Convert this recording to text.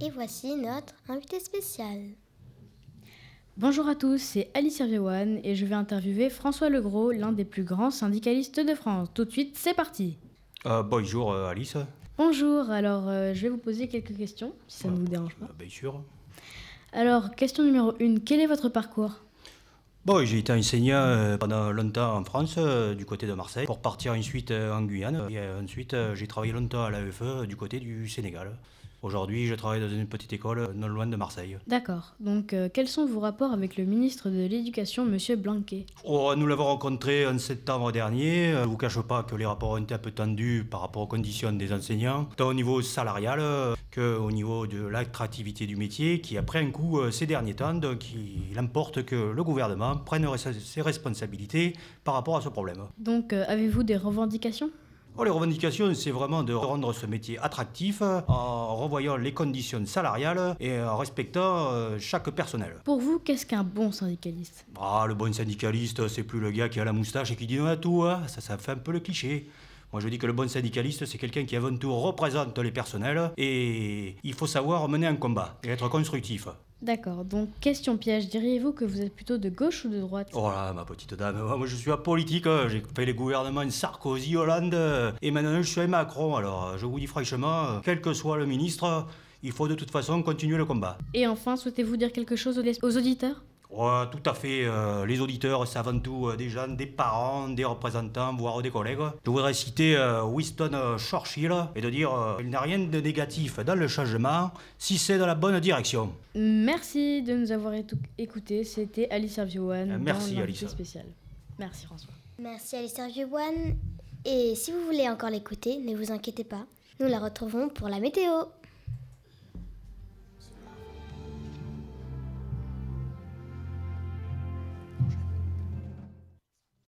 Et voici notre invité spécial. Bonjour à tous, c'est Alice Serviewan et je vais interviewer François Legros, l'un des plus grands syndicalistes de France. Tout de suite, c'est parti. Euh, bonjour euh, Alice. Bonjour, alors euh, je vais vous poser quelques questions, si ça ne vous dérange pas. Bien sûr. Alors, question numéro 1, quel est votre parcours? Bon, j'ai été enseignant pendant longtemps en France, du côté de Marseille, pour partir ensuite en Guyane. Et ensuite, j'ai travaillé longtemps à l'AFE du côté du Sénégal. Aujourd'hui, je travaille dans une petite école euh, non loin de Marseille. D'accord, donc euh, quels sont vos rapports avec le ministre de l'Éducation, Monsieur Blanquet? Oh, nous l'avons rencontré en septembre dernier. Euh, Je ne vous cache pas que les rapports ont été un peu tendus par rapport aux conditions des enseignants, tant au niveau salarial qu'au niveau de l'attractivité du métier, qui a pris un coup ces derniers temps. Donc, il importe que le gouvernement prenne ses responsabilités par rapport à ce problème. Donc, euh, avez-vous des revendications? Oh, les revendications, c'est vraiment de rendre ce métier attractif euh, en revoyant les conditions salariales et en respectant euh, chaque personnel. Pour vous, qu'est-ce qu'un bon syndicaliste? Ah, le bon syndicaliste, c'est plus le gars qui a la moustache et qui dit non à tout, hein. ça, ça fait un peu le cliché. Moi, je dis que le bon syndicaliste, c'est quelqu'un qui avant tout représente les personnels et il faut savoir mener un combat et être constructif. D'accord, donc question piège, diriez-vous que vous êtes plutôt de gauche ou de droite? Oh là, ma petite dame, moi je suis apolitique, j'ai fait les gouvernements Sarkozy, Hollande, et maintenant je suis Macron. Alors, je vous dis franchement, quel que soit le ministre, il faut de toute façon continuer le combat. Et enfin, souhaitez-vous dire quelque chose aux auditeurs? Ouais, tout à fait. euh, les auditeurs, c'est avant tout euh, des gens, des parents, des représentants, voire des collègues. Je voudrais citer euh, Winston Churchill et de dire euh, il n'y a rien de négatif dans le changement si c'est dans la bonne direction. Merci de nous avoir écoutés, c'était Alice Serviowan Euh, merci, Alice. spécial. Merci François. Merci Alistair One. Et si vous voulez encore l'écouter, ne vous inquiétez pas, nous la retrouvons pour la météo.